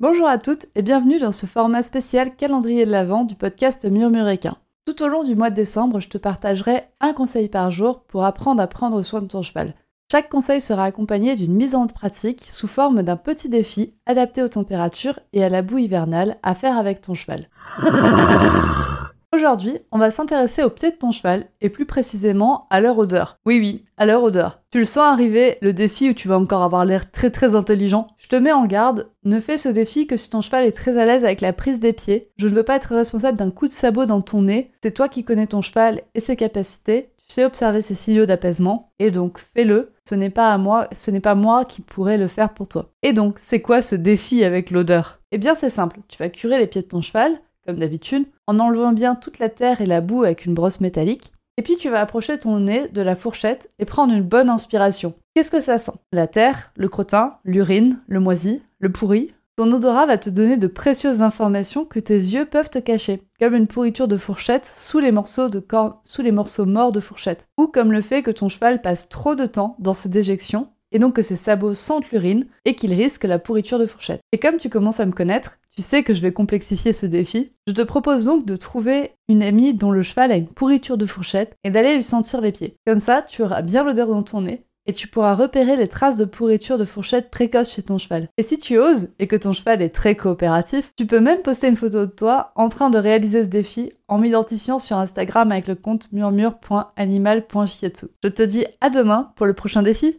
Bonjour à toutes et bienvenue dans ce format spécial calendrier de l'Avent du podcast Murmuréquin. Tout au long du mois de décembre, je te partagerai un conseil par jour pour apprendre à prendre soin de ton cheval. Chaque conseil sera accompagné d'une mise en pratique sous forme d'un petit défi adapté aux températures et à la boue hivernale à faire avec ton cheval. Aujourd'hui, on va s'intéresser au pied de ton cheval et plus précisément à leur odeur. Oui oui, à leur odeur. Tu le sens arriver, le défi où tu vas encore avoir l'air très très intelligent. Je te mets en garde, ne fais ce défi que si ton cheval est très à l'aise avec la prise des pieds. Je ne veux pas être responsable d'un coup de sabot dans ton nez. C'est toi qui connais ton cheval et ses capacités. Tu sais observer ses signaux d'apaisement et donc fais-le. Ce n'est pas à moi, ce n'est pas moi qui pourrais le faire pour toi. Et donc, c'est quoi ce défi avec l'odeur? Eh bien, c'est simple. Tu vas curer les pieds de ton cheval, d'habitude, en enlevant bien toute la terre et la boue avec une brosse métallique. Et puis tu vas approcher ton nez de la fourchette et prendre une bonne inspiration. Qu'est-ce que ça sent? La terre, le crottin, l'urine, le moisi, le pourri, ton odorat va te donner de précieuses informations que tes yeux peuvent te cacher, comme une pourriture de fourchette sous les morceaux, de sous les morceaux morts de fourchette, ou comme le fait que ton cheval passe trop de temps dans ses déjections, et donc que ses sabots sentent l'urine, et qu'il risque la pourriture de fourchette. Et comme tu commences à me connaître, tu sais que je vais complexifier ce défi. Je te propose donc de trouver une amie dont le cheval a une pourriture de fourchette et d'aller lui sentir les pieds. Comme ça, tu auras bien l'odeur dans ton nez et tu pourras repérer les traces de pourriture de fourchette précoce chez ton cheval. Et si tu oses et que ton cheval est très coopératif, tu peux même poster une photo de toi en train de réaliser ce défi en m'identifiant sur Instagram avec le compte murmure.animal.shiatsu. Je te dis à demain pour le prochain défi.